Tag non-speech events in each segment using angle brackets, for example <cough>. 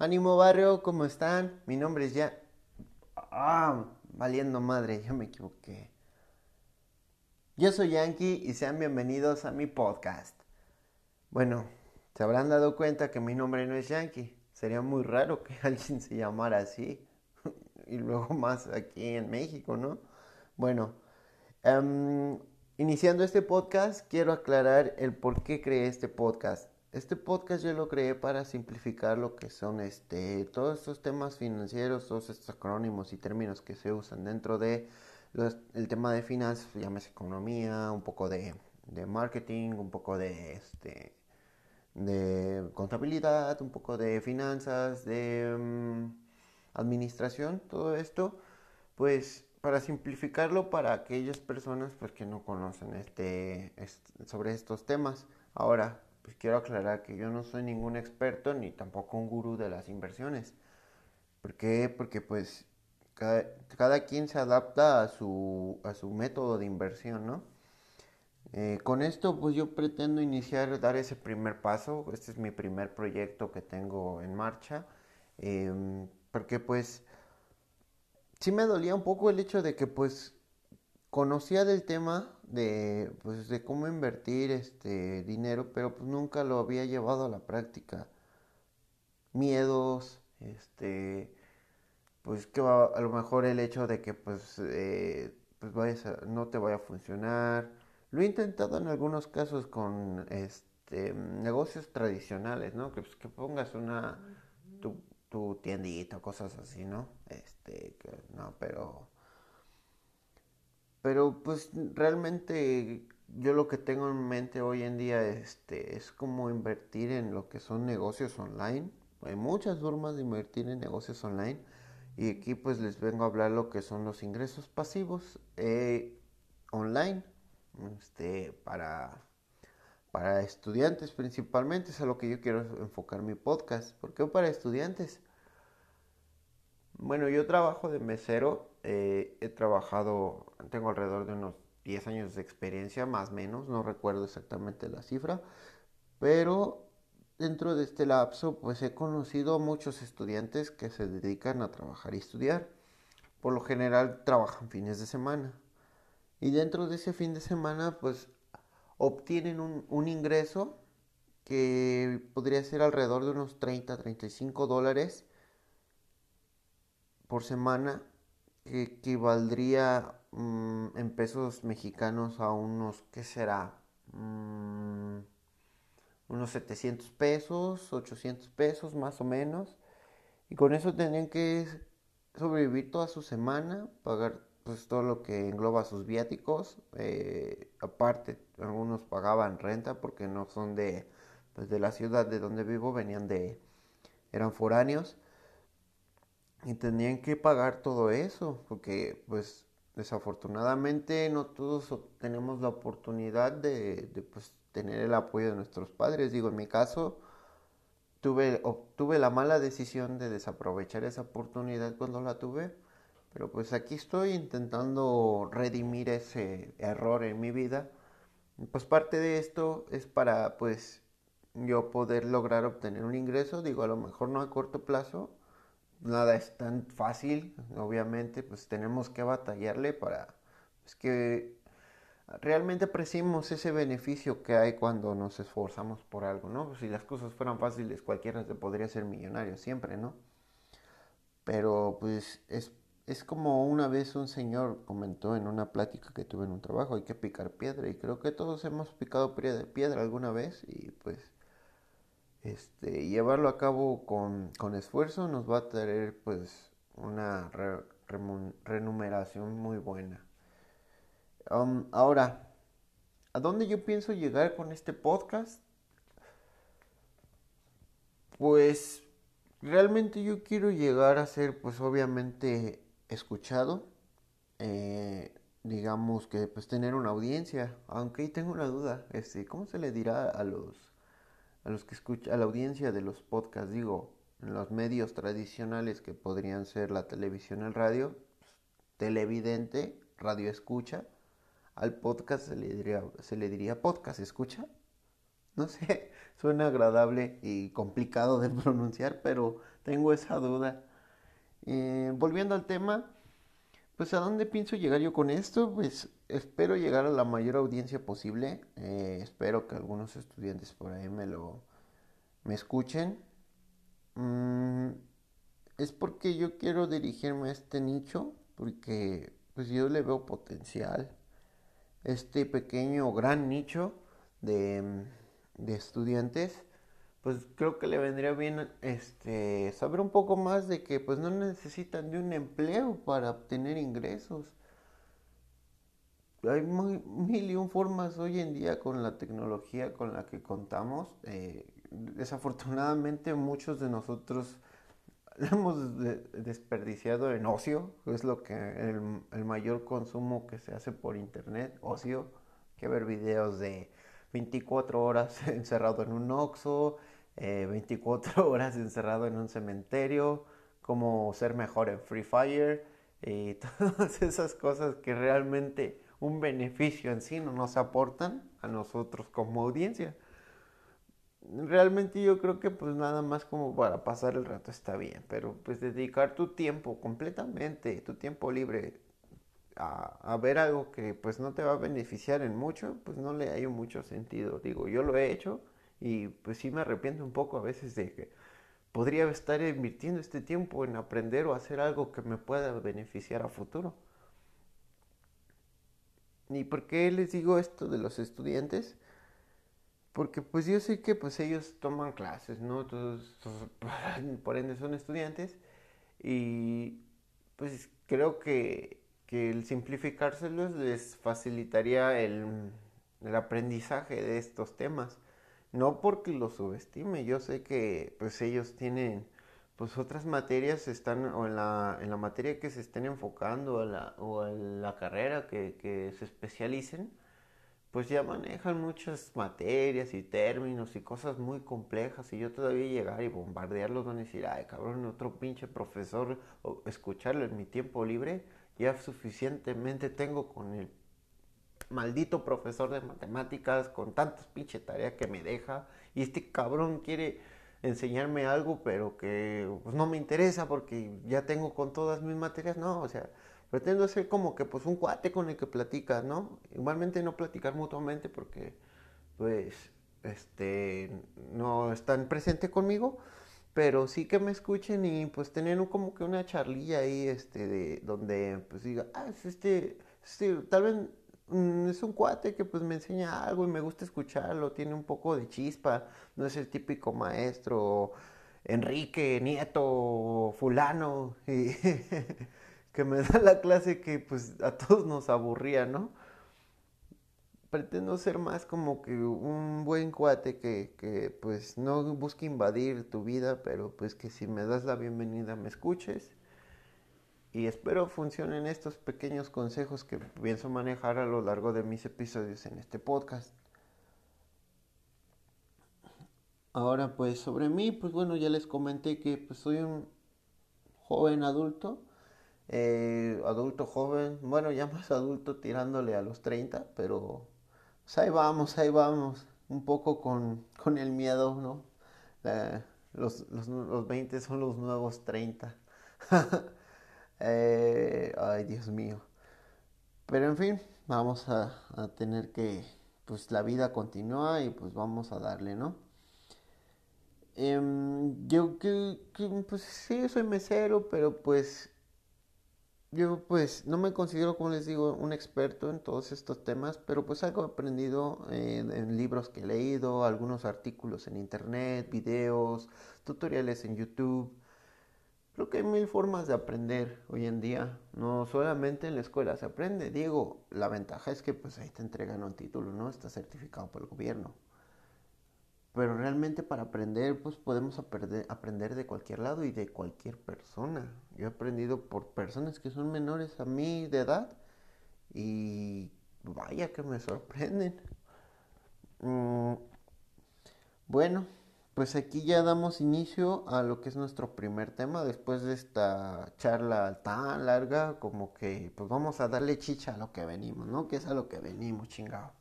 Ánimo barrio, ¿cómo están? Mi nombre es ya... Ah, valiendo madre, yo me equivoqué. Yo soy Yankee y sean bienvenidos a mi podcast. Bueno, se habrán dado cuenta que mi nombre no es Yankee. Sería muy raro que <laughs> alguien se llamara así. <laughs> y luego más aquí en México, ¿no? Bueno, em, iniciando este podcast, quiero aclarar el por qué creé este podcast. Este podcast yo lo creé para simplificar lo que son este, todos estos temas financieros, todos estos acrónimos y términos que se usan dentro de el tema de finanzas, llámese economía, un poco de, marketing, un poco de, este, de contabilidad, un poco de finanzas, de mm, administración, todo esto, pues para simplificarlo para aquellas personas pues, que no conocen este, sobre estos temas. Ahora, pues quiero aclarar que yo no soy ningún experto ni tampoco un gurú de las inversiones. ¿Por qué? Porque pues cada, quien se adapta a su, a su método de inversión, ¿no? Eh, con esto pues yo pretendo iniciar, dar ese primer paso. Este es mi primer proyecto que tengo en marcha. Em, porque pues sí me dolía un poco el hecho de que pues conocía del tema de, pues, de cómo invertir este dinero, pero pues nunca lo había llevado a la práctica. Miedos, este, pues que a lo mejor el hecho de que pues, eh, pues vayas no te vaya a funcionar. Lo he intentado en algunos casos con este negocios tradicionales, ¿no? Que, pues, que pongas una tu, tu tiendita, cosas así, ¿no? Este, no, pero pero pues realmente yo lo que tengo en mente hoy en día este, es como invertir en lo que son negocios online. Hay muchas formas de invertir en negocios online y aquí pues les vengo a hablar lo que son los ingresos pasivos eh, online este, para, para estudiantes principalmente. Es a lo que yo quiero enfocar mi podcast. ¿Por qué para estudiantes? Bueno, yo trabajo de mesero, eh, he trabajado, tengo alrededor de unos 10 años de experiencia, más o menos, no recuerdo exactamente la cifra, pero dentro de este lapso pues he conocido a muchos estudiantes que se dedican a trabajar y estudiar. Por lo general trabajan fines de semana. Y dentro de ese fin de semana pues obtienen un, un ingreso que podría ser alrededor de unos 30, 35 dólares por semana equivaldría mm, en pesos mexicanos a unos, ¿qué será? Mm, unos 700 pesos, 800 pesos más o menos. Y con eso tendrían que sobrevivir toda su semana, pagar pues todo lo que engloba sus viáticos. Eh, aparte, algunos pagaban renta porque no son de, pues, de la ciudad de donde vivo, venían de, eran foráneos y tenían que pagar todo eso, porque pues desafortunadamente no todos tenemos la oportunidad de, pues, tener el apoyo de nuestros padres. Digo, en mi caso, tuve, obtuve la mala decisión de desaprovechar esa oportunidad cuando la tuve, pero pues aquí estoy intentando redimir ese error en mi vida. Pues parte de esto es para pues yo poder lograr obtener un ingreso, digo, a lo mejor no a corto plazo, nada es tan fácil, obviamente, pues tenemos que batallarle para pues, que realmente apreciemos ese beneficio que hay cuando nos esforzamos por algo, ¿no? si las cosas fueran fáciles, cualquiera se podría ser millonario siempre, ¿no? Pero pues es, es como una vez un señor comentó en una plática que tuve en un trabajo, hay que picar piedra y creo que todos hemos picado piedra alguna vez y pues este, llevarlo a cabo con, esfuerzo nos va a traer pues una renumeración muy buena. Um, ahora, ¿a dónde yo pienso llegar con este podcast? Pues realmente yo quiero llegar a ser pues obviamente escuchado. Eh, digamos que pues tener una audiencia. Aunque ahí tengo una duda. Este, ¿cómo se le dirá a los a los que escucha, a la audiencia de los podcasts, digo, en los medios tradicionales que podrían ser la televisión, el radio, televidente, radio escucha, al podcast se le diría, se le diría podcast escucha. No sé, <laughs> suena agradable y complicado de <laughs> pronunciar, pero tengo esa duda. Eh, volviendo al tema, pues a dónde pienso llegar yo con esto, pues espero llegar a la mayor audiencia posible. Eh, espero que algunos estudiantes por ahí me lo me escuchen. Mm, es porque yo quiero dirigirme a este nicho, porque pues yo le veo potencial. Este pequeño gran nicho de, de estudiantes pues creo que le vendría bien este saber un poco más de que pues no necesitan de un empleo para obtener ingresos. Hay mil y un formas hoy en día con la tecnología con la que contamos. Eh, desafortunadamente muchos de nosotros <laughs> hemos desperdiciado en ocio, es lo que el, el mayor consumo que se hace por internet, ocio, que ver videos de 24 horas <laughs> encerrado en un Oxxo, 24 eh, <laughs> horas encerrado en un cementerio, cómo ser mejor en Free Fire y <laughs> todas esas cosas que realmente un beneficio en sí no nos aportan a nosotros como audiencia. Realmente yo creo que pues nada más como para pasar el rato está bien, pero pues dedicar tu tiempo completamente, tu tiempo libre a, a, ver algo que pues no te va a beneficiar en mucho, pues no le hay mucho sentido. Digo, yo lo he hecho y pues sí me arrepiento un poco a veces de que podría estar invirtiendo este tiempo en aprender o hacer algo que me pueda beneficiar a futuro. ¿Y por qué les digo esto de los estudiantes? Porque pues yo sé que pues ellos toman clases, ¿no? Todos, <laughs> por ende son estudiantes y pues creo que, que el simplificárselos les facilitaría el, el aprendizaje de estos temas no porque los subestime, yo sé que pues ellos tienen pues otras materias están o en la, en la materia que se estén enfocando o, la, o en la carrera que, que se especialicen, pues ya manejan muchas materias y términos y cosas muy complejas y yo todavía llegar y bombardearlos van a decir, ay cabrón, otro pinche profesor, o escucharlo en mi tiempo libre, ya suficientemente tengo con el maldito profesor de matemáticas con tantas pinche tareas que me deja y este cabrón quiere enseñarme algo pero que pues, no me interesa porque ya tengo con todas mis materias, no, o sea, pretendo ser como que pues un cuate con el que platicas, ¿no? Igualmente no platicar mutuamente porque pues este no están presentes conmigo, pero sí que me escuchen y pues tener como que una charlilla ahí este de donde pues diga, ah, este, este tal vez Mm, es un cuate que pues me enseña algo y me gusta escucharlo, tiene un poco de chispa, no es el típico maestro Enrique, Nieto, fulano, <laughs> que me da la clase que pues a todos nos aburría, ¿no? Pretendo ser más como que un buen cuate que, que pues no busque invadir tu vida, pero pues que si me das la bienvenida me escuches y espero funcionen estos pequeños consejos que pienso manejar a lo largo de mis episodios en este podcast. Ahora pues sobre mí, pues bueno, ya les comenté que pues soy un joven adulto, eh, adulto joven, bueno, ya más adulto tirándole a los 30, pero pues ahí vamos, ahí vamos, un poco con, con el miedo, ¿no? los, los, los 20 son los nuevos 30. <laughs> Eh, ay, Dios mío. Pero en fin, vamos a, tener que, pues la vida continúa y pues vamos a darle, ¿no? Em, yo que, pues sí, soy mesero, pero pues yo pues no me considero, como les digo, un experto en todos estos temas, pero pues algo he aprendido en libros que he leído, algunos artículos en internet, videos, tutoriales en YouTube. Creo que hay mil formas de aprender hoy en día. No solamente en la escuela se aprende. Digo, la ventaja es que pues ahí te entregan un título, ¿no? Está certificado por el gobierno. Pero realmente para aprender, pues podemos aprender de cualquier lado y de cualquier persona. Yo he aprendido por personas que son menores a mí de edad y vaya que me sorprenden. Mm, bueno, pues aquí ya damos inicio a lo que es nuestro primer tema después de esta charla tan larga como que pues vamos a darle chicha a lo que venimos, ¿no? Que es a lo que venimos, chingado.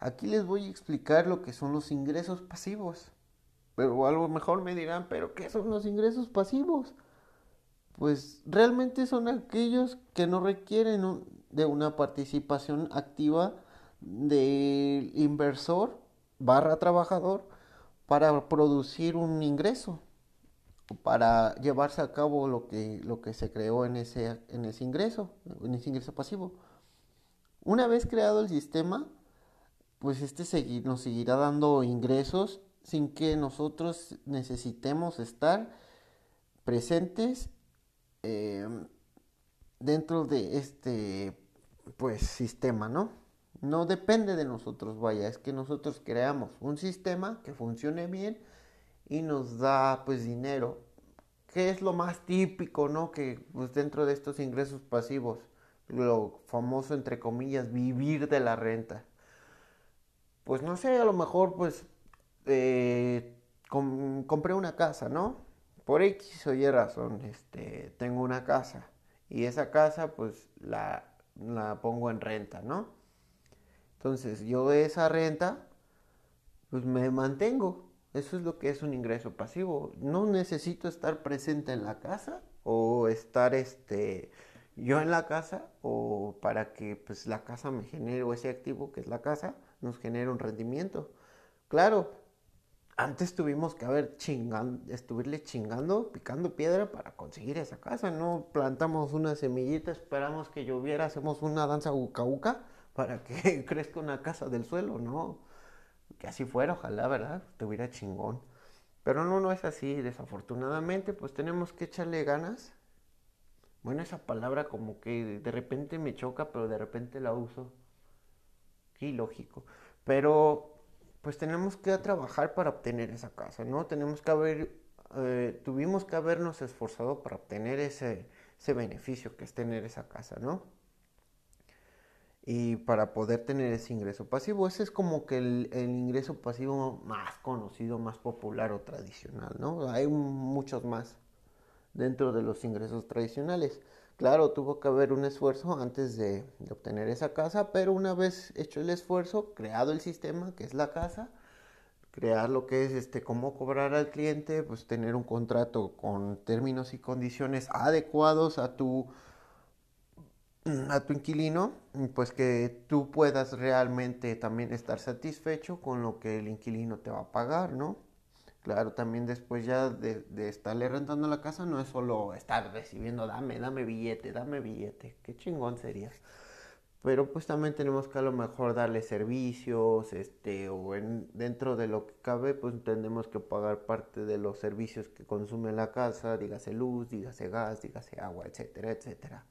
aquí les voy a explicar lo que son los ingresos pasivos. Pero a lo mejor me dirán, ¿pero qué son los ingresos pasivos? Pues realmente son aquellos que no requieren de una participación activa del inversor barra trabajador para producir un ingreso, para llevarse a cabo lo que, lo que se creó en ese, en ese ingreso, en ese ingreso pasivo. Una vez creado el sistema, pues este nos seguirá dando ingresos sin que nosotros necesitemos estar presentes em, dentro de este pues sistema, ¿no? No depende de nosotros, vaya, es que nosotros creamos un sistema que funcione bien y nos da pues dinero, que es lo más típico, ¿no? Que pues dentro de estos ingresos pasivos, lo famoso entre comillas, vivir de la renta. Pues no sé, a lo mejor pues eh, compré una casa, ¿no? Por X o Y razón, este, tengo una casa y esa casa pues la, la pongo en renta, ¿no? Entonces yo de esa renta pues me mantengo. Eso es lo que es un ingreso pasivo. No necesito estar presente en la casa o estar este yo en la casa o para que pues la casa me genere o ese activo que es la casa nos genere un rendimiento. Claro, antes tuvimos que haber chingando, estuvirle chingando, picando piedra para conseguir esa casa. No plantamos una semillita, esperamos que lloviera, hacemos una danza uca para que <laughs> crezca una casa del suelo, no. Que así fuera, ojalá, ¿verdad? Estuviera chingón. Pero no, no es así, desafortunadamente, pues tenemos que echarle ganas bueno, esa palabra como que de repente me choca, pero de repente la uso. Qué ilógico. Pero pues tenemos que trabajar para obtener esa casa, ¿no? Tenemos que haber, eh, tuvimos que habernos esforzado para obtener ese, ese beneficio que es tener esa casa, ¿no? Y para poder tener ese ingreso pasivo, ese es como que el, el ingreso pasivo más conocido, más popular o tradicional, ¿no? Hay muchos más dentro de los ingresos tradicionales. Claro, tuvo que haber un esfuerzo antes de, obtener esa casa, pero una vez hecho el esfuerzo, creado el sistema, que es la casa, crear lo que es este cómo cobrar al cliente, pues tener un contrato con términos y condiciones adecuados a tu a tu inquilino, pues que tú puedas realmente también estar satisfecho con lo que el inquilino te va a pagar, ¿no? Claro, también después ya de, estarle rentando la casa no es solo estar recibiendo, dame, dame billete, dame billete, qué chingón sería. Pero pues también tenemos que a lo mejor darle servicios, este, o en, dentro de lo que cabe, pues tenemos que pagar parte de los servicios que consume la casa, dígase luz, dígase gas, dígase agua, etcétera, etcétera.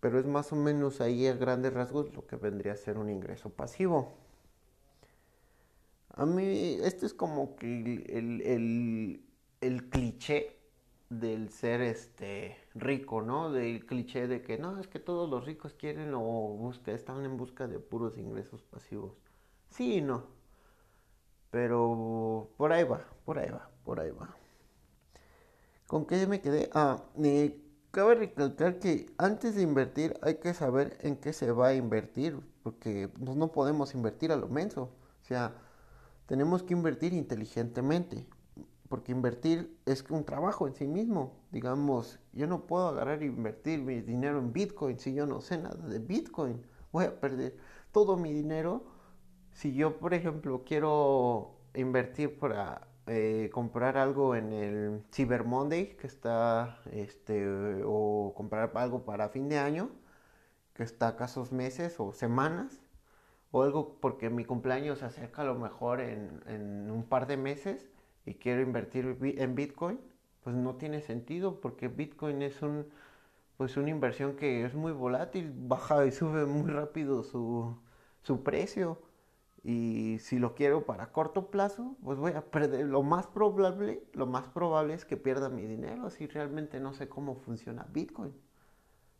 Pero es más o menos ahí a grandes rasgos lo que vendría a ser un ingreso pasivo. A mí, esto es como que el, el, cliché del ser este rico, ¿no? Del cliché de que no, es que todos los ricos quieren o buscan, están en busca de puros ingresos pasivos. Sí y no. Pero por ahí va, por ahí va, por ahí va. ¿Con qué me quedé? Ah, cabe recalcar que antes de invertir hay que saber en qué se va a invertir, porque pues, no podemos invertir a lo menso. O sea, tenemos que invertir inteligentemente, porque invertir es un trabajo en sí mismo. Digamos, yo no puedo agarrar e invertir mi dinero en Bitcoin si yo no sé nada de Bitcoin. Voy a perder todo mi dinero. Si yo, por ejemplo, quiero invertir para eh, comprar algo en el Cyber Monday, que está, este, o comprar algo para fin de año, que está a casos meses o semanas, o algo porque mi cumpleaños se acerca a lo mejor en, un par de meses y quiero invertir en Bitcoin, pues no tiene sentido porque Bitcoin es un pues una inversión que es muy volátil, baja y sube muy rápido su, su precio. Y si lo quiero para corto plazo, pues voy a perder. Lo más probable, lo más probable es que pierda mi dinero si realmente no sé cómo funciona Bitcoin.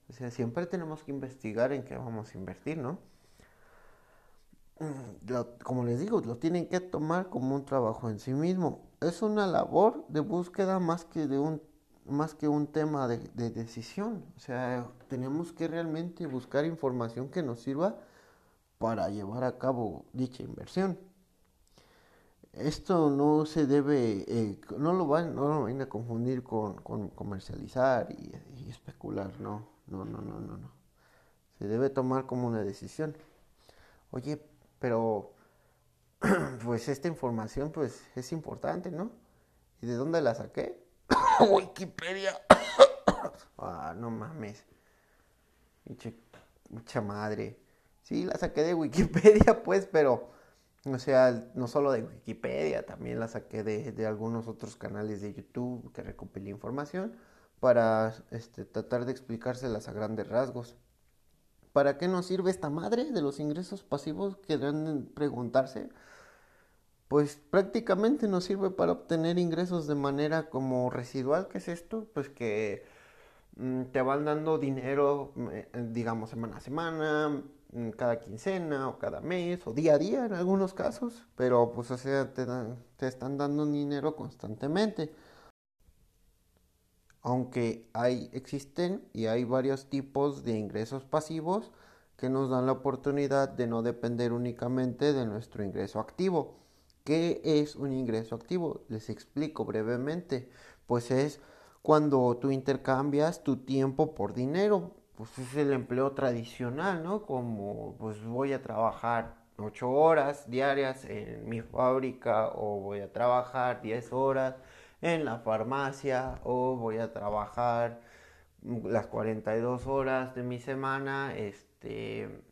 O sea, siempre tenemos que investigar en qué vamos a invertir, ¿no? como les digo, lo tienen que tomar como un trabajo en sí mismo. Es una labor de búsqueda más que de un más que un tema de, decisión. O sea, tenemos que realmente buscar información que nos sirva para llevar a cabo dicha inversión. Esto no se debe, eh, no, lo van, no lo van a confundir con, comercializar y, y, especular, no, no, no, no, no, no. Se debe tomar como una decisión. Oye, pero <clears throat> pues esta información pues es importante, ¿no? ¿Y de dónde la saqué? <coughs> Wikipedia. <coughs> ah, no mames. Mucha madre. Sí, la saqué de Wikipedia, <laughs> pues, pero, o sea, no solo de Wikipedia, también la saqué de, algunos otros canales de YouTube que recopilé información para este, tratar de explicárselas a grandes rasgos. ¿Para qué nos sirve esta madre de los ingresos pasivos? Que deben preguntarse. Pues prácticamente nos sirve para obtener ingresos de manera como residual. ¿Qué es esto? Pues que mm, te van dando dinero, eh, digamos, semana a semana, cada quincena o cada mes o día a día en algunos casos. Pero pues o sea, te, te están dando dinero constantemente aunque hay, existen y hay varios tipos de ingresos pasivos que nos dan la oportunidad de no depender únicamente de nuestro ingreso activo. ¿Qué es un ingreso activo? Les explico brevemente. Pues es cuando tú intercambias tu tiempo por dinero. Pues es el empleo tradicional, ¿no? Como pues voy a trabajar 8 horas diarias en mi fábrica o voy a trabajar 10 horas en la farmacia o voy a trabajar las 42 horas de mi semana, este,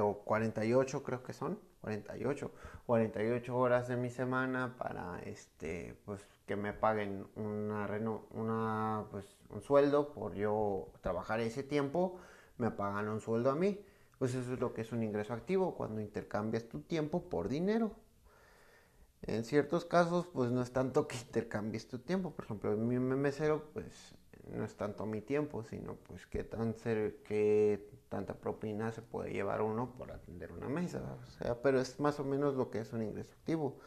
o 48 creo que son, 48, 48 horas de mi semana para, este, pues, que me paguen una, una, pues, un sueldo por yo trabajar ese tiempo, me pagan un sueldo a mí. Pues eso es lo que es un ingreso activo, cuando intercambias tu tiempo por dinero. En ciertos casos, pues no es tanto que intercambies tu tiempo. Por ejemplo, en mi mesero, pues no es tanto mi tiempo, sino pues qué tan qué tanta propina se puede llevar uno por atender una mesa. O sea, pero es más o menos lo que es un ingreso activo,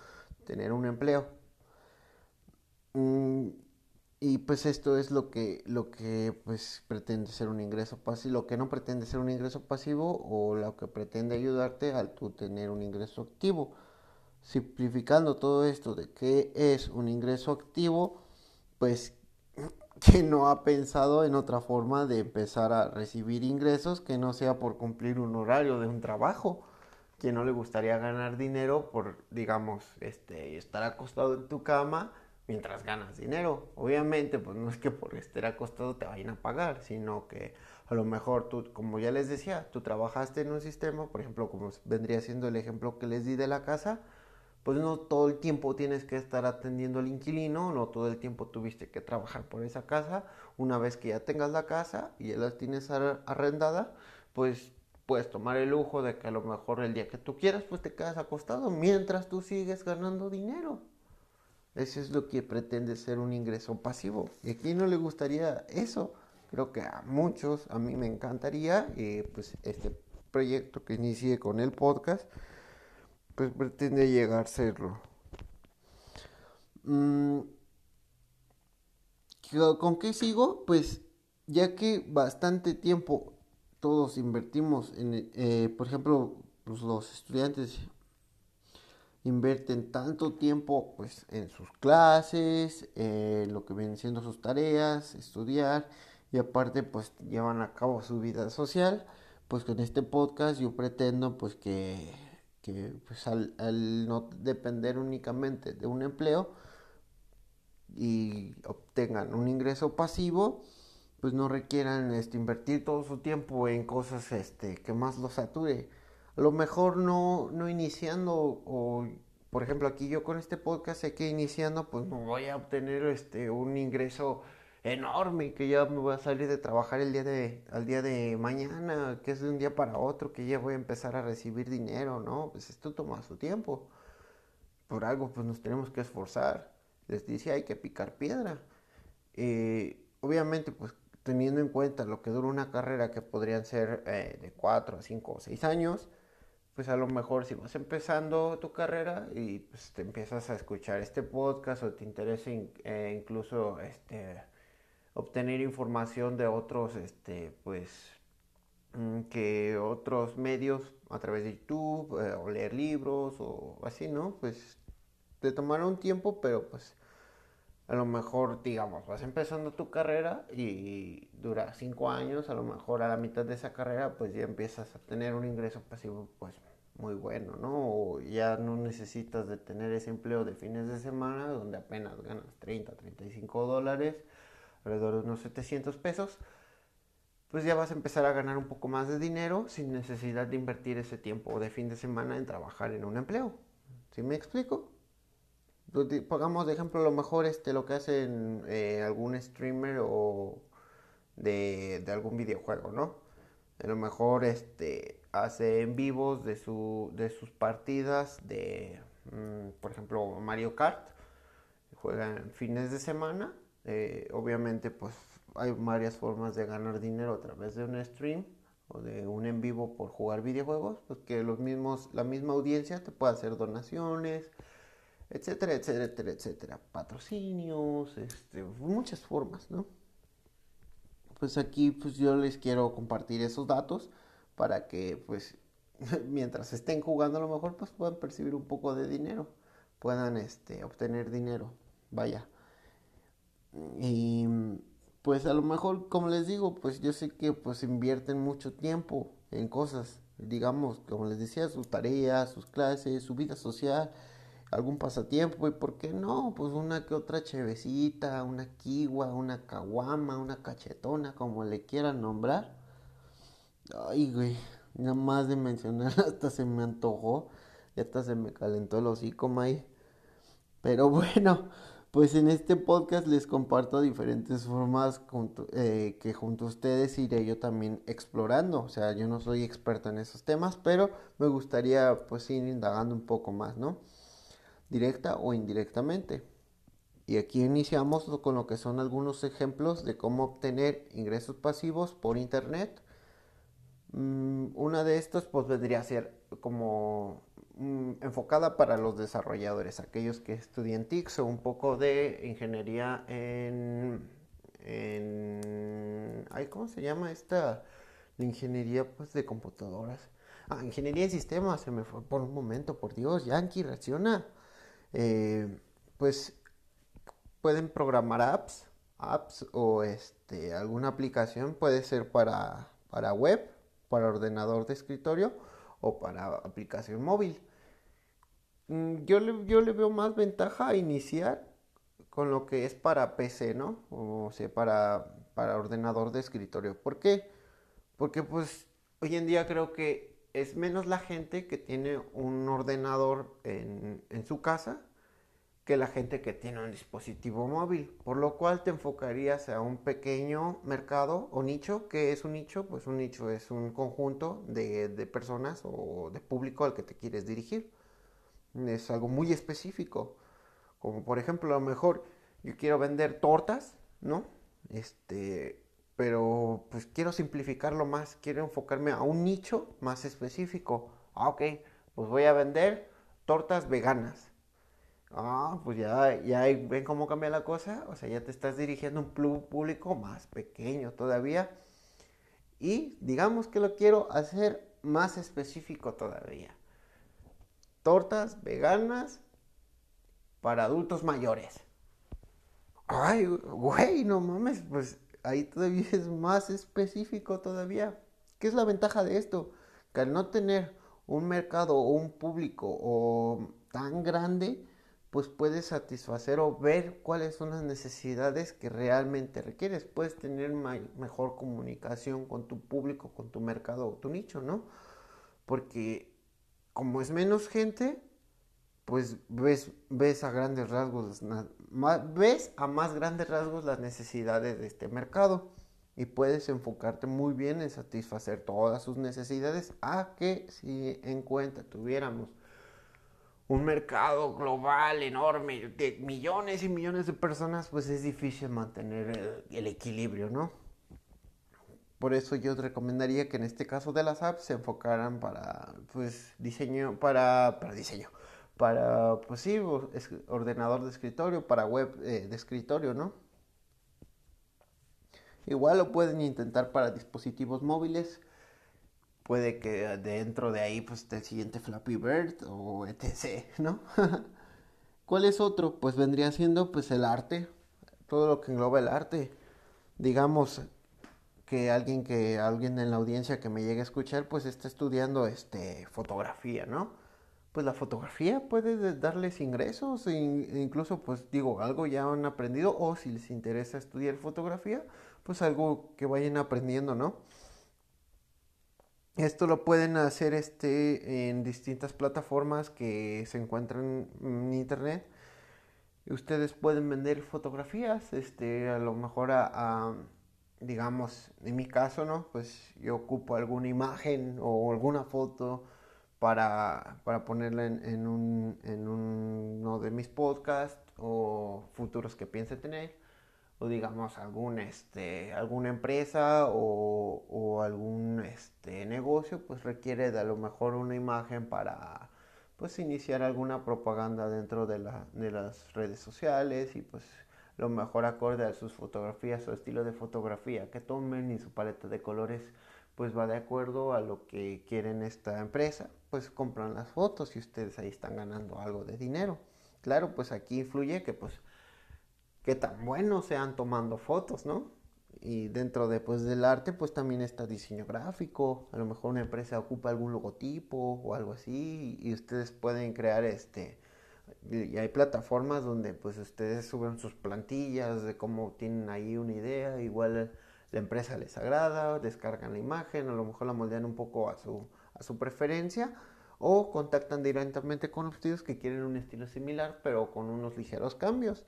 tener un empleo. Mm, y pues esto es lo que, lo que pues pretende ser un ingreso pasivo, lo que no pretende ser un ingreso pasivo o lo que pretende ayudarte al tú tener un ingreso activo. Simplificando todo esto de qué es un ingreso activo, pues <clears throat> que no ha pensado en otra forma de empezar a recibir ingresos que no sea por cumplir un horario de un trabajo, que no le gustaría ganar dinero por, digamos, este, estar acostado en tu cama mientras ganas dinero. Obviamente, pues no es que por estar acostado te vayan a pagar, sino que a lo mejor tú, como ya les decía, tú trabajaste en un sistema, por ejemplo, como vendría siendo el ejemplo que les di de la casa, pues no todo el tiempo tienes que estar atendiendo al inquilino, no todo el tiempo tuviste que trabajar por esa casa. Una vez que ya tengas la casa y ya la tienes arrendada, pues puedes tomar el lujo de que a lo mejor el día que tú quieras, pues te quedas acostado mientras tú sigues ganando dinero. Eso es lo que pretende ser un ingreso pasivo. ¿Y a quién no le gustaría eso? Creo que a muchos, a mí me encantaría, eh, pues este proyecto que inicié con el podcast, pues pretende llegar a serlo. Mm, ¿Con qué sigo? Pues ya que bastante tiempo todos invertimos en, eh, por ejemplo, pues los estudiantes invierten tanto tiempo pues en sus clases, lo que vienen siendo sus tareas, estudiar y aparte pues llevan a cabo su vida social, pues con este podcast yo pretendo pues que que pues al, no depender únicamente de un empleo y obtengan un ingreso pasivo, pues no requieran este, invertir todo su tiempo en cosas este, que más los sature. A lo mejor no, no iniciando o, por ejemplo, aquí yo con este podcast sé que iniciando pues no voy a obtener este, un ingreso enorme que ya me voy a salir de trabajar el día de al día de mañana, que es de un día para otro, que ya voy a empezar a recibir dinero, ¿no? Pues esto toma su tiempo. Por algo pues nos tenemos que esforzar. Les dice hay que picar piedra. Eh, obviamente pues teniendo en cuenta lo que dura una carrera que podrían ser eh, de 4 a 5 o 6 años, pues a lo mejor si vas empezando tu carrera y pues te empiezas a escuchar este podcast o te interesa eh, incluso este obtener información de otros, este, pues, mm, que otros medios a través de YouTube eh, o leer libros o así, ¿no? Pues te tomará un tiempo, pero pues a lo mejor, digamos, vas empezando tu carrera y dura cinco años, a lo mejor a la mitad de esa carrera pues ya empiezas a tener un ingreso pasivo pues muy bueno, ¿no? O ya no necesitas de tener ese empleo de fines de semana donde apenas ganas 30, 35 dólares, alrededor de unos 700 pesos, pues ya vas a empezar a ganar un poco más de dinero sin necesidad de invertir ese tiempo de fin de semana en trabajar en un empleo. ¿Sí me explico? Pues, pongamos de ejemplo a lo mejor este, lo que hacen eh, algún streamer o de, algún videojuego, ¿no? A lo mejor este, hace en vivos de, su, de sus partidas de, mm, por ejemplo, Mario Kart. Juegan fines de semana. Eh, obviamente, pues hay varias formas de ganar dinero a través de un stream o de un en vivo por jugar videojuegos, pues que los mismos, la misma audiencia te puede hacer donaciones, etcétera, etcétera, etcétera. Patrocinios, este, muchas formas, ¿no? Pues aquí pues yo les quiero compartir esos datos para que pues <laughs> mientras estén jugando a lo mejor pues puedan percibir un poco de dinero, puedan este, obtener dinero, vaya. Y pues a lo mejor como les digo pues yo sé que pues invierten mucho tiempo en cosas, digamos como les decía, sus tareas, sus clases, su vida social, algún pasatiempo y por qué no, pues una que otra chevecita, una kiwa, una caguama, una cachetona, como le quieran nombrar. Ay, güey, nada más de mencionar <laughs> hasta se me antojó y hasta se me calentó el hocico, May. Pero bueno, pues en este podcast les comparto diferentes formas eh, que junto a ustedes iré yo también explorando. O sea, yo no soy experto en esos temas, pero me gustaría pues ir indagando un poco más, ¿no? Directa o indirectamente. Y aquí iniciamos con lo que son algunos ejemplos de cómo obtener ingresos pasivos por internet. Mm, una de estas pues vendría a ser como mm, enfocada para los desarrolladores, aquellos que estudian TICS o un poco de ingeniería en, en ¿cómo se llama esta? La ingeniería pues de computadoras. Ah, ingeniería de sistemas, se me fue por un momento, por Dios, Yankee, reacciona. Eh, pues pueden programar apps, apps o este, alguna aplicación, puede ser para, para web, para ordenador de escritorio o para aplicación móvil. Mm, yo le, yo le veo más ventaja a iniciar con lo que es para PC, ¿no? O sea, para, para ordenador de escritorio. ¿Por qué? Porque pues hoy en día creo que es menos la gente que tiene un ordenador en, su casa que la gente que tiene un dispositivo móvil, por lo cual te enfocarías a un pequeño mercado o nicho. ¿Qué es un nicho? Pues un nicho es un conjunto de, de personas o de público al que te quieres dirigir. Es algo muy específico, como por ejemplo a lo mejor yo quiero vender tortas, ¿no? Este, pero pues quiero simplificarlo más, quiero enfocarme a un nicho más específico. Ah, ok, pues voy a vender tortas veganas. Ah, pues ya, ya ven cómo cambia la cosa, o sea, ya te estás dirigiendo a un público más pequeño todavía. Y digamos que lo quiero hacer más específico todavía. Tortas veganas para adultos mayores. Ay, güey, no mames, pues ahí todavía es más específico todavía. ¿Qué es la ventaja de esto? Que al no tener un mercado o un público o tan grande, pues puedes satisfacer o ver cuáles son las necesidades que realmente requieres. Puedes tener mejor comunicación con tu público, con tu mercado o tu nicho, ¿no? Porque como es menos gente, pues ves, ves a grandes rasgos, ves a más grandes rasgos las necesidades de este mercado y puedes enfocarte muy bien en satisfacer todas sus necesidades a que si en cuenta tuviéramos un mercado global enorme de millones y millones de personas, pues es difícil mantener el, equilibrio, ¿no? Por eso yo te recomendaría que en este caso de las apps se enfocaran para, pues, diseño, para, para diseño, para, pues sí, ordenador de escritorio, para web eh, de escritorio, ¿no? Igual lo pueden intentar para dispositivos móviles. puede que dentro de ahí pues esté el siguiente Flappy Bird o etc, ¿no? <laughs> ¿Cuál es otro? Pues vendría siendo pues el arte, todo lo que engloba el arte. Digamos que alguien que alguien en la audiencia que me llegue a escuchar pues está estudiando este fotografía, ¿no? Pues la fotografía puede darles ingresos, e incluso pues digo, algo ya han aprendido o si les interesa estudiar fotografía, pues algo que vayan aprendiendo, ¿no? Esto lo pueden hacer este, en distintas plataformas que se encuentran en internet. Ustedes pueden vender fotografías, este, a lo mejor a, digamos, en mi caso, ¿no? Pues yo ocupo alguna imagen o alguna foto para, para ponerla en, en, un, en uno de mis podcasts o futuros que piense tener o digamos algún este alguna empresa o, algún este negocio pues requiere de a lo mejor una imagen para pues iniciar alguna propaganda dentro de, la, de las redes sociales y pues lo mejor acorde a sus fotografías o estilo de fotografía que tomen y su paleta de colores pues va de acuerdo a lo que quieren esta empresa pues compran las fotos y ustedes ahí están ganando algo de dinero claro pues aquí influye que pues qué tan buenos sean tomando fotos, ¿no? Y dentro de, pues, del arte, pues también está diseño gráfico. A lo mejor una empresa ocupa algún logotipo o algo así y ustedes pueden crear este... Y hay plataformas donde pues ustedes suben sus plantillas de cómo tienen ahí una idea, igual la empresa les agrada, descargan la imagen, a lo mejor la moldean un poco a su, a su preferencia o contactan directamente con ustedes que quieren un estilo similar pero con unos ligeros cambios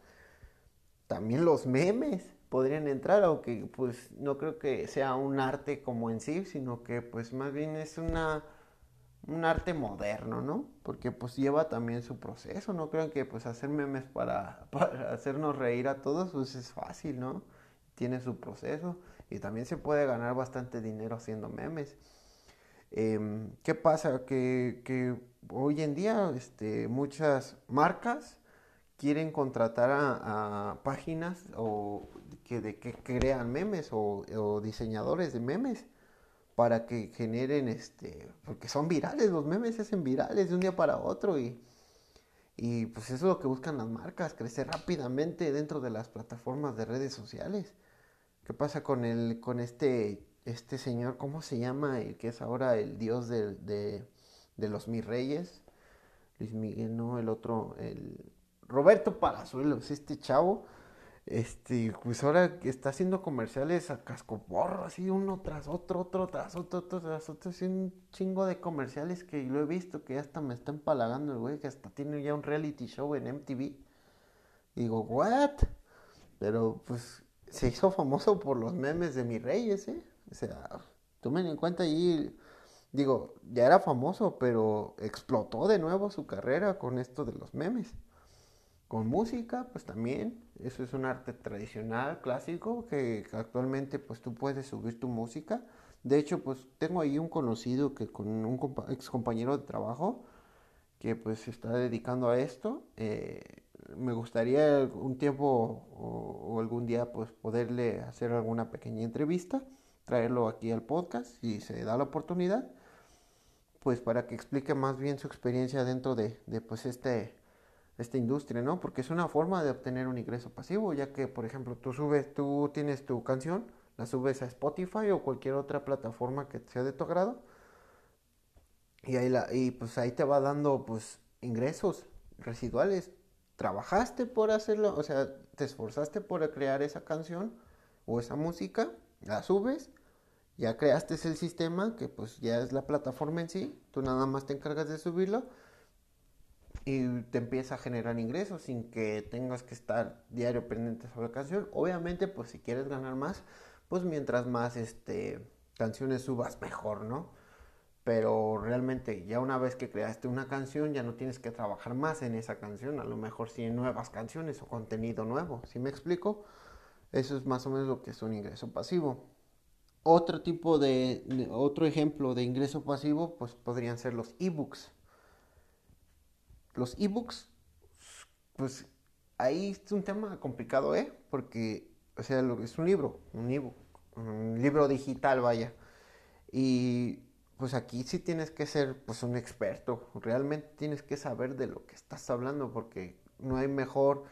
también los memes podrían entrar, aunque pues no creo que sea un arte como en sí, sino que pues más bien es una un arte moderno, ¿no? Porque pues lleva también su proceso, no creo que pues hacer memes para, <laughs> para hacernos reír a todos pues es fácil, ¿no? Tiene su proceso y también se puede ganar bastante dinero haciendo memes. Em, ¿Qué pasa? Que, que, hoy en día este, muchas marcas quieren contratar a, páginas o que, de, que crean memes o, diseñadores de memes para que generen este porque son virales los memes se hacen virales de un día para otro y y pues eso es lo que buscan las marcas crecer rápidamente dentro de las plataformas de redes sociales qué pasa con el con este este señor cómo se llama el que es ahora el dios de, de, los mis reyes Luis Miguel no el otro el Roberto Palazuelos, este chavo, este, pues ahora está haciendo comerciales a cascoporro, así uno tras otro, otro tras otro, otro tras otro, así un chingo de comerciales que lo he visto que hasta me está empalagando el güey, que hasta tiene ya un reality show en MTV. digo, ¿what? Pero pues se hizo famoso por los memes de mis reyes, ¿eh? O sea, tomen en cuenta ahí, digo, ya era famoso, pero explotó de nuevo su carrera con esto de los memes. Con música, pues también, eso es un arte tradicional, clásico, que actualmente pues tú puedes subir tu música. De hecho, pues tengo ahí un conocido que con un ex compañero de trabajo que pues se está dedicando a esto. Eh, me gustaría un tiempo o, algún día pues poderle hacer alguna pequeña entrevista, traerlo aquí al podcast si se da la oportunidad, pues para que explique más bien su experiencia dentro de, de pues este esta industria, ¿no? Porque es una forma de obtener un ingreso pasivo, ya que, por ejemplo, tú subes, tú tienes tu canción, la subes a Spotify o cualquier otra plataforma que sea de tu agrado, y ahí, la, y pues ahí te va dando, pues, ingresos residuales. Trabajaste por hacerlo, o sea, te esforzaste por crear esa canción o esa música, la subes, ya creaste el sistema, que pues ya es la plataforma en sí, tú nada más te encargas de subirlo, y te empieza a generar ingresos sin que tengas que estar diario pendiente sobre la canción. Obviamente, pues si quieres ganar más, pues mientras más este, canciones subas, mejor, ¿no? Pero realmente ya una vez que creaste una canción, ya no tienes que trabajar más en esa canción. A lo mejor si en nuevas canciones o contenido nuevo. ¿Sí me explico? Eso es más o menos lo que es un ingreso pasivo. Otro tipo de otro ejemplo de ingreso pasivo, pues podrían ser los ebooks los ebooks, pues ahí es un tema complicado, ¿eh? Porque, o sea, es un libro, un ebook, un libro digital, vaya. Y pues aquí sí tienes que ser pues un experto, realmente tienes que saber de lo que estás hablando porque no hay mejor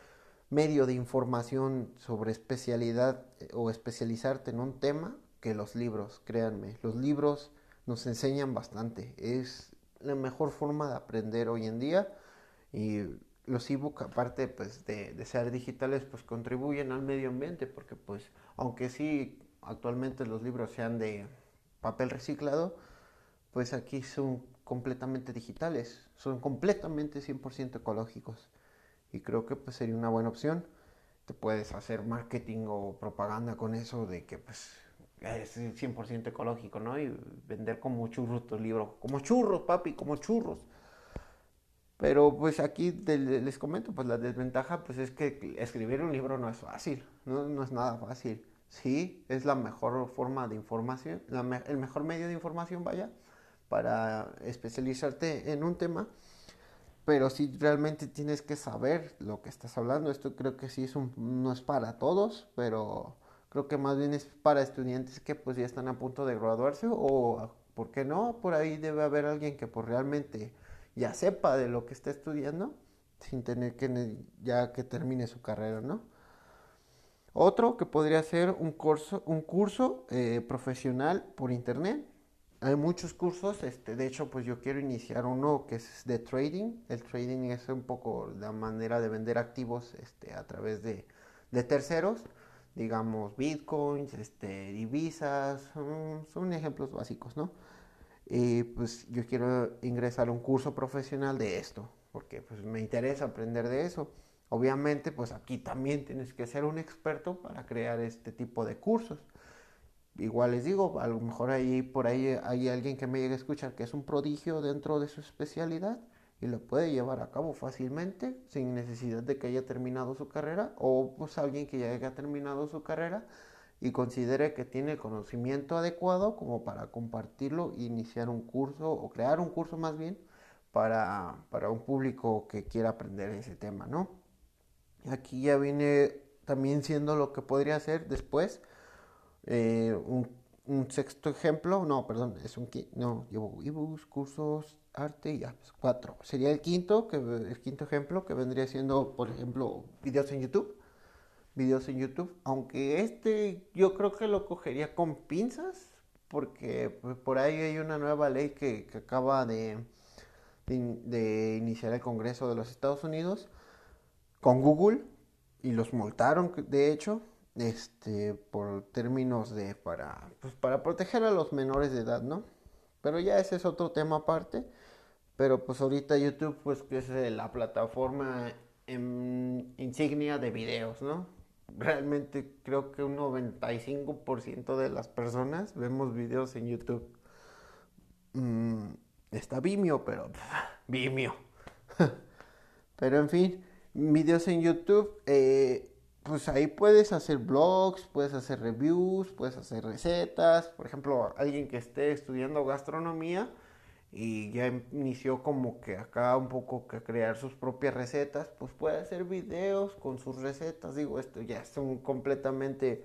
medio de información sobre especialidad eh, o especializarte en un tema que los libros, créanme, los libros nos enseñan bastante, es la mejor forma de aprender hoy en día y los ebook aparte pues de, de, ser digitales pues contribuyen al medio ambiente porque pues aunque sí actualmente los libros sean de papel reciclado pues aquí son completamente digitales son completamente 100% ecológicos y creo que pues sería una buena opción te puedes hacer marketing o propaganda con eso de que pues es 100% ecológico, ¿no? Y vender como churros tu libro, como churros, papi, como churros. Pero pues aquí les comento, pues la desventaja pues es que escribir un libro no es fácil, no, no es nada fácil. Sí, es la mejor forma de información, el mejor medio de información, vaya, para especializarte en un tema. Pero sí realmente tienes que saber lo que estás hablando. Esto creo que sí es no es para todos, pero creo que más bien es para estudiantes que pues ya están a punto de graduarse o, ¿por qué no? Por ahí debe haber alguien que pues realmente ya sepa de lo que está estudiando sin tener que ya que termine su carrera, ¿no? Otro que podría ser un curso, un curso eh, profesional por internet. Hay muchos cursos, este, de hecho, pues yo quiero iniciar uno que es de trading. El trading es un poco la manera de vender activos este, a través de, terceros, digamos bitcoins, este, divisas, son ejemplos básicos, ¿no? y pues yo quiero ingresar a un curso profesional de esto, porque pues me interesa aprender de eso. Obviamente, pues aquí también tienes que ser un experto para crear este tipo de cursos. Igual les digo, a lo mejor ahí por ahí hay alguien que me llegue a escuchar que es un prodigio dentro de su especialidad y lo puede llevar a cabo fácilmente sin necesidad de que haya terminado su carrera o pues alguien que ya haya terminado su carrera y considere que tiene conocimiento adecuado como para compartirlo e iniciar un curso o crear un curso más bien para, un público que quiera aprender ese tema, ¿no? Aquí ya viene también siendo lo que podría ser después eh, un, sexto ejemplo, no, perdón, es un no, llevo ebooks, cursos, arte y ya, pues, cuatro. Sería el quinto, que el quinto ejemplo que vendría siendo, por ejemplo, videos en YouTube videos en YouTube. Aunque este yo creo que lo cogería con pinzas, porque pues, por ahí hay una nueva ley que, acaba de, de, iniciar el Congreso de los Estados Unidos con Google y los multaron, de hecho, este, por términos de para, pues, para proteger a los menores de edad, ¿no? Pero ya ese es otro tema aparte. Pero pues ahorita YouTube pues que es la plataforma insignia de videos, ¿no? realmente creo que un 95% de las personas vemos videos en YouTube. Mm, está Vimeo, pero Vimeo. <laughs> pero en fin, videos en YouTube, eh, pues ahí puedes hacer blogs, puedes hacer reviews, puedes hacer recetas. Por ejemplo, alguien que esté estudiando gastronomía y ya inició como que acá un poco que crear sus propias recetas, pues puede hacer videos con sus recetas. Digo, esto ya es un completamente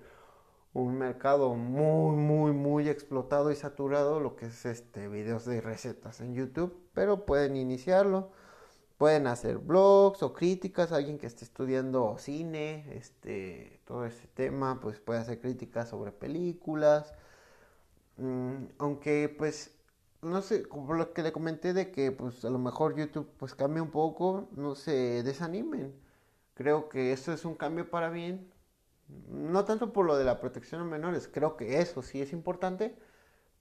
un mercado muy, muy, muy explotado y saturado, lo que es este videos de recetas en YouTube, pero pueden iniciarlo. Pueden hacer blogs o críticas, alguien que esté estudiando cine, este, todo ese tema, pues puede hacer críticas sobre películas. Mm, aunque pues no sé, como lo que le comenté de que pues a lo mejor YouTube pues cambia un poco, no se desanimen. Creo que eso es un cambio para bien. No tanto por lo de la protección a menores, creo que eso sí es importante,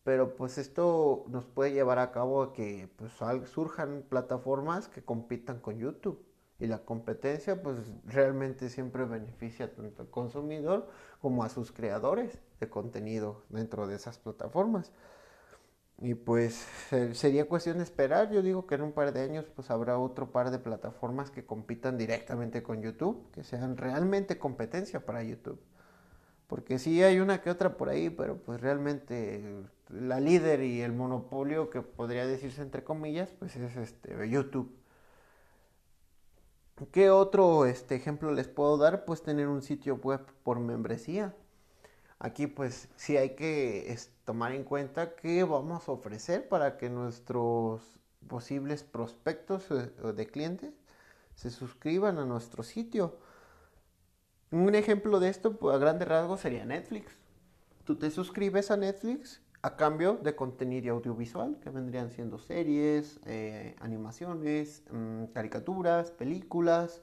pero pues esto nos puede llevar a cabo a que pues surjan plataformas que compitan con YouTube. Y la competencia pues realmente siempre beneficia tanto al consumidor como a sus creadores de contenido dentro de esas plataformas. Y pues sería cuestión de esperar. Yo digo que en un par de años pues habrá otro par de plataformas que compitan directamente con YouTube, que sean realmente competencia para YouTube. Porque sí hay una que otra por ahí, pero pues realmente la líder y el monopolio que podría decirse entre comillas, pues es este YouTube. ¿Qué otro este, ejemplo les puedo dar? Pues tener un sitio web por membresía. Aquí pues sí hay que tomar en cuenta qué vamos a ofrecer para que nuestros posibles prospectos eh, de clientes se suscriban a nuestro sitio. Un ejemplo de esto, pues, a grandes rasgos, sería Netflix. Tú te suscribes a Netflix a cambio de contenido audiovisual, que vendrían siendo series, eh, animaciones, mm, caricaturas, películas.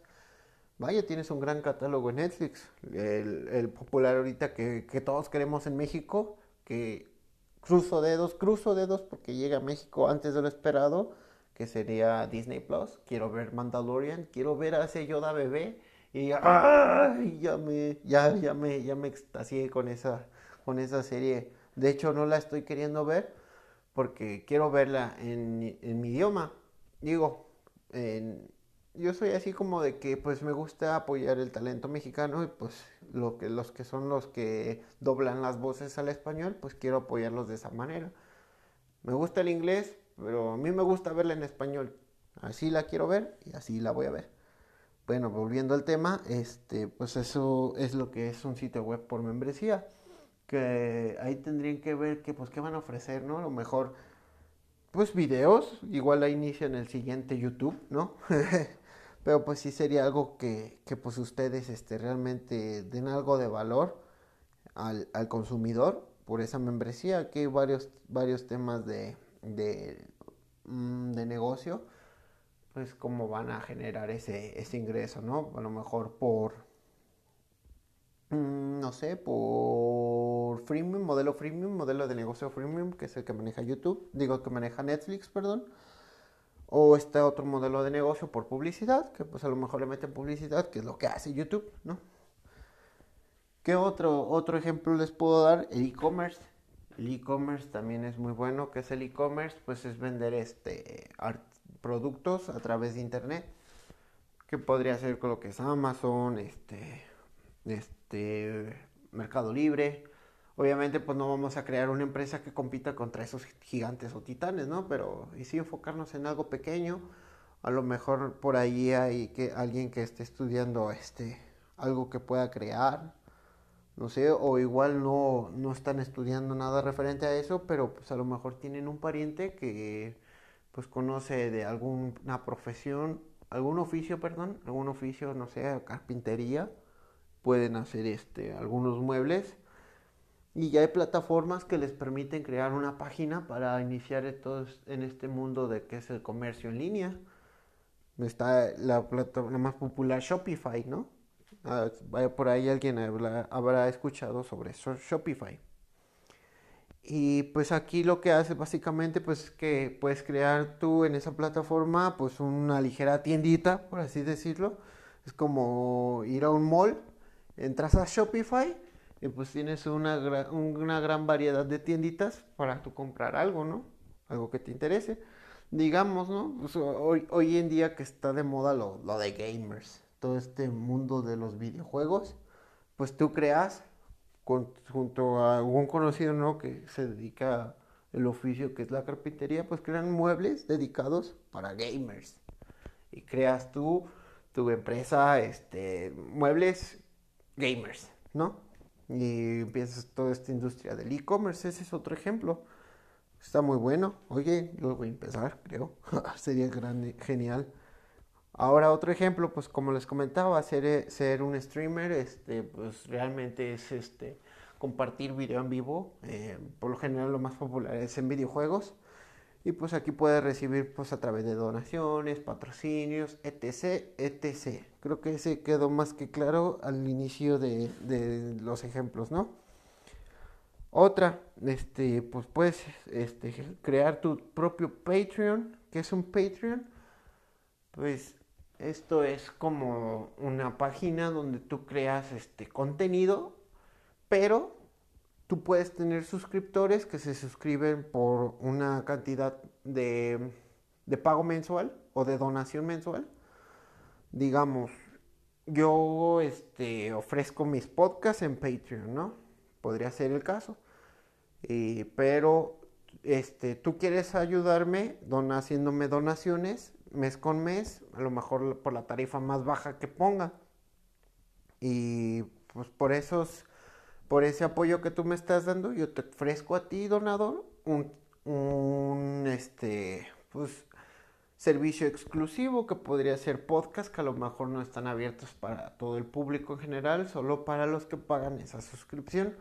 Vaya, tienes un gran catálogo en Netflix. El, popular ahorita que, que, todos queremos en México, que cruzo dedos, cruzo dedos porque llega a México antes de lo esperado, que sería Disney Plus. Quiero ver Mandalorian, quiero ver a ese Yoda bebé y ya, me, ya, ya me, ya me extasié con esa, con esa serie. De hecho, no la estoy queriendo ver porque quiero verla en, en mi idioma. Digo, yo soy así como de que pues me gusta apoyar el talento mexicano y pues lo que, los que son los que doblan las voces al español, pues quiero apoyarlos de esa manera. Me gusta el inglés, pero a mí me gusta verla en español. Así la quiero ver y así la voy a ver. Bueno, volviendo al tema, este, pues eso es lo que es un sitio web por membresía. Que ahí tendrían que ver que, pues, qué van a ofrecer, ¿no? A lo mejor, pues, videos. Igual ahí inician el siguiente YouTube, ¿no? <laughs> Pero pues sí sería algo que, que pues ustedes este, realmente den algo de valor al, al consumidor por esa membresía. Aquí hay varios, varios temas de, de, mm, de negocio, pues cómo van a generar ese, ese ingreso, ¿no? A lo mejor por, mm, no sé, por freemium, modelo freemium, modelo de negocio freemium, que es el que maneja YouTube, digo que maneja Netflix, perdón o este otro modelo de negocio por publicidad, que pues a lo mejor le meten publicidad, que es lo que hace YouTube, ¿no? ¿Qué otro, otro ejemplo les puedo dar? El e-commerce. El e-commerce también es muy bueno. ¿Qué es el e-commerce? Pues es vender este productos a través de internet. Que podría ser con lo que es Amazon, este, este, Mercado Libre, Obviamente, pues no vamos a crear una empresa que compita contra esos gigantes o titanes, ¿no? Pero y sí enfocarnos en algo pequeño. A lo mejor por ahí hay que alguien que esté estudiando este algo que pueda crear, no sé, o igual no, no están estudiando nada referente a eso, pero pues a lo mejor tienen un pariente que pues conoce de alguna profesión, algún oficio, perdón, algún oficio, no sé, carpintería, pueden hacer este algunos muebles y ya hay plataformas que les permiten crear una página para iniciar en este mundo de que es el comercio en línea. Está la plataforma más popular Shopify, ¿no? Ah, por ahí alguien habrá escuchado sobre Shopify. Y pues aquí lo que hace básicamente pues es que puedes crear tú en esa plataforma pues una ligera tiendita, por así decirlo. Es como ir a un mall, entras a Shopify y pues tienes una, una gran variedad de tienditas para tú comprar algo, ¿no? Algo que te interese. Digamos, ¿no? Pues, hoy, hoy en día que está de moda lo, lo de gamers, todo este mundo de los videojuegos, pues tú creas junto a algún conocido, ¿no? Que se dedica el oficio que es la carpintería, pues crean muebles dedicados para gamers. Y creas tú tu empresa, este, muebles gamers, ¿no? y empiezas toda esta industria del e-commerce. Ese es otro ejemplo. Está muy bueno. Oye, lo voy a empezar, creo. <laughs> Sería grande, genial. Ahora otro ejemplo, pues como les comentaba, ser, ser un streamer, este, pues realmente es este compartir video en vivo. Eh, por lo general lo más popular es en videojuegos. Y pues aquí puede recibir pues a través de donaciones, patrocinios, etc, etc. Creo que ese quedó más que claro al inicio de, los ejemplos, ¿no? Otra, este, pues puedes este, crear tu propio Patreon. ¿Qué es un Patreon? Pues esto es como una página donde tú creas este contenido, pero tú puedes tener suscriptores que se suscriben por una cantidad de, pago mensual o de donación mensual. Digamos, yo este, ofrezco mis podcasts en Patreon, ¿no? Podría ser el caso. pero este, tú quieres ayudarme haciéndome donaciones mes con mes, a lo mejor por la tarifa más baja que ponga. Y pues por esos por ese apoyo que tú me estás dando, yo te ofrezco a ti, donador, un, un este, pues, servicio exclusivo que podría ser podcast, que a lo mejor no están abiertos para todo el público en general, solo para los que pagan esa suscripción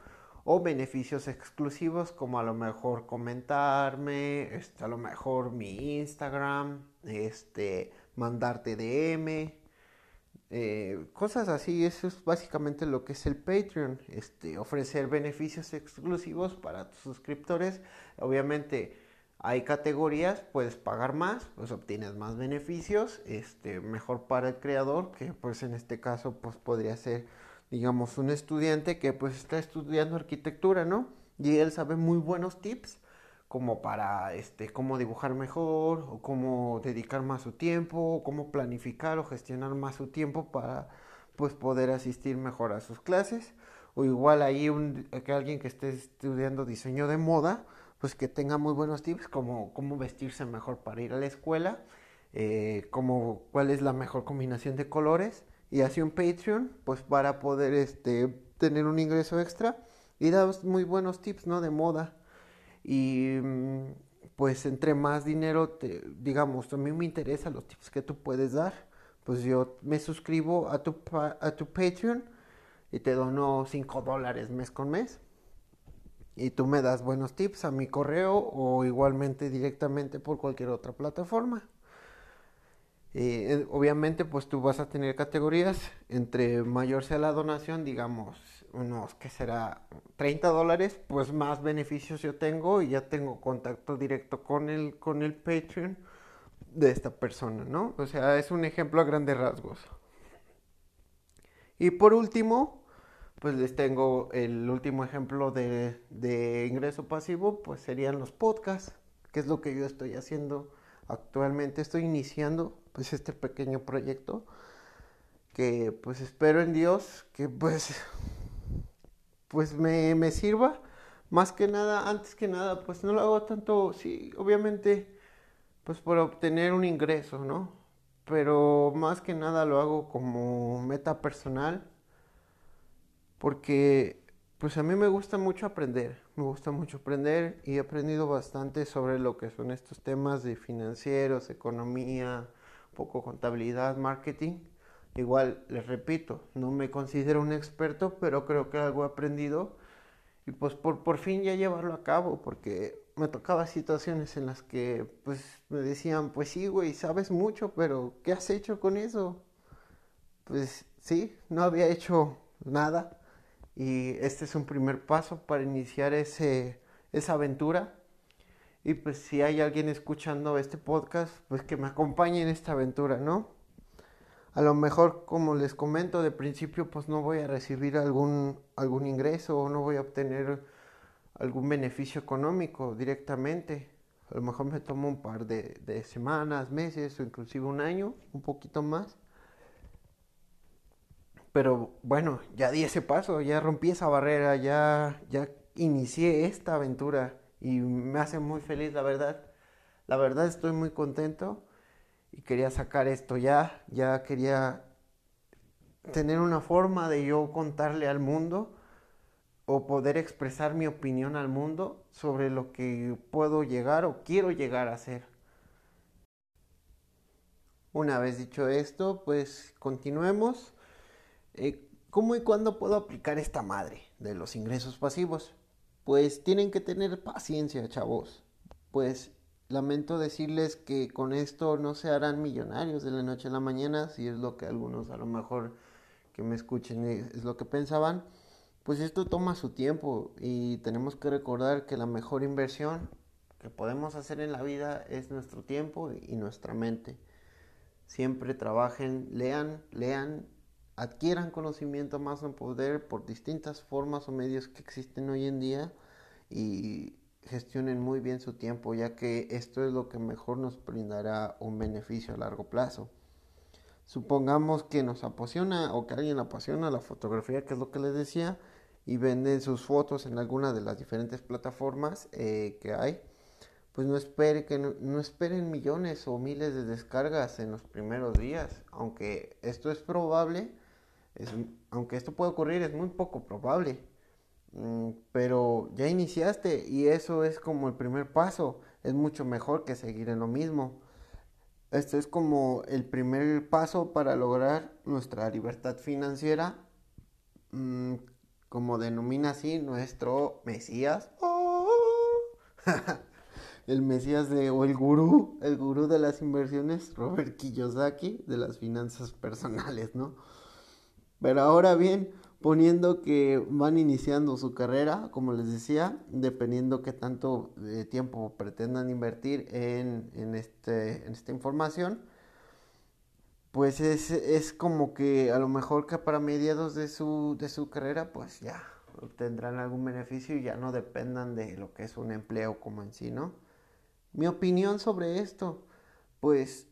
o beneficios exclusivos como a lo mejor comentarme, este, a lo mejor mi Instagram, este, mandarte DM, eh, cosas así. Eso es básicamente lo que es el Patreon, este, ofrecer beneficios exclusivos para tus suscriptores. Obviamente hay categorías, puedes pagar más, pues obtienes más beneficios, este, mejor para el creador, que pues en este caso pues podría ser digamos, un estudiante que pues está estudiando arquitectura, ¿no? Y él sabe muy buenos tips como para este cómo dibujar mejor o cómo dedicar más su tiempo o cómo planificar o gestionar más su tiempo para pues poder asistir mejor a sus clases o igual ahí un, que alguien que esté estudiando diseño de moda pues que tenga muy buenos tips como cómo vestirse mejor para ir a la escuela eh, como cuál es la mejor combinación de colores y así un Patreon, pues para poder este, tener un ingreso extra y da muy buenos tips, ¿no? De moda. Y mm, pues entre más dinero, te, digamos, a mí me interesan los tips que tú puedes dar. Pues yo me suscribo a tu, a tu Patreon y te dono 5 dólares mes con mes. Y tú me das buenos tips a mi correo o igualmente directamente por cualquier otra plataforma. Eh, obviamente, pues tú vas a tener categorías. Entre mayor sea la donación, digamos, unos que será 30 dólares, pues más beneficios yo tengo y ya tengo contacto directo con el, con el Patreon de esta persona, ¿no? O sea, es un ejemplo a grandes rasgos. Y por último, pues les tengo el último ejemplo de, de ingreso pasivo, pues serían los podcasts, que es lo que yo estoy haciendo actualmente. Estoy iniciando pues este pequeño proyecto que pues espero en Dios que pues pues me, me sirva. Más que nada antes que nada pues no lo hago tanto sí obviamente pues por obtener un ingreso no pero más que nada lo hago como meta personal porque pues a mí me gusta mucho aprender, me gusta mucho aprender y he aprendido bastante sobre lo que son estos temas de financieros, economía, poco contabilidad, marketing. Igual, les repito, no me considero un experto, pero creo que algo he aprendido y pues por, por fin ya llevarlo a cabo, porque me tocaba situaciones en las que pues me decían, pues sí, güey, sabes mucho, pero ¿qué has hecho con eso? Pues sí, no había hecho nada y este es un primer paso para iniciar ese, esa aventura y pues si hay alguien escuchando este podcast, pues que me acompañe en esta aventura, ¿no? A lo mejor, como les comento de principio, pues no voy a recibir algún, algún ingreso o no voy a obtener algún beneficio económico directamente. A lo mejor me tomo un par de, semanas, meses o inclusive un año, un poquito más. Pero bueno, ya di ese paso, ya rompí esa barrera, ya, ya inicié esta aventura y me hace muy feliz, la verdad. La verdad estoy muy contento y quería sacar esto ya, ya quería tener una forma de yo contarle al mundo o poder expresar mi opinión al mundo sobre lo que puedo llegar o quiero llegar a ser. Una vez dicho esto, pues continuemos. Eh, ¿Cómo y cuándo puedo aplicar esta madre de los ingresos pasivos? Pues tienen que tener paciencia, chavos. Pues lamento decirles que con esto no se harán millonarios de la noche a la mañana, si es lo que algunos a lo mejor que me escuchen es lo que pensaban. Pues esto toma su tiempo y tenemos que recordar que la mejor inversión que podemos hacer en la vida es nuestro tiempo y nuestra mente. Siempre trabajen, lean, lean adquieran conocimiento más en poder por distintas formas o medios que existen hoy en día y gestionen muy bien su tiempo, ya que esto es lo que mejor nos brindará un beneficio a largo plazo. Supongamos que nos apasiona o que alguien apasiona la fotografía, que es lo que les decía, y venden sus fotos en alguna de las diferentes plataformas eh, que hay, pues no, no esperen millones o miles de descargas en los primeros días, aunque esto es probable, aunque esto pueda ocurrir, es muy poco probable. Mm, pero ya iniciaste y eso es como el primer paso. Es mucho mejor que seguir en lo mismo. Esto es como el primer paso para lograr nuestra libertad financiera, mm, como denomina así nuestro Mesías. ¡Oh! <laughs> el Mesías de, o el gurú, el gurú de las inversiones, Robert Kiyosaki, de las finanzas personales, ¿no? Pero ahora bien, poniendo que van iniciando su carrera, como les decía, dependiendo qué tanto de tiempo pretendan invertir en, en, este, en esta información, pues es, es, como que a lo mejor que para mediados de su, de su carrera, pues ya obtendrán algún beneficio y ya no dependan de lo que es un empleo como en sí, ¿no? Mi opinión sobre esto, pues,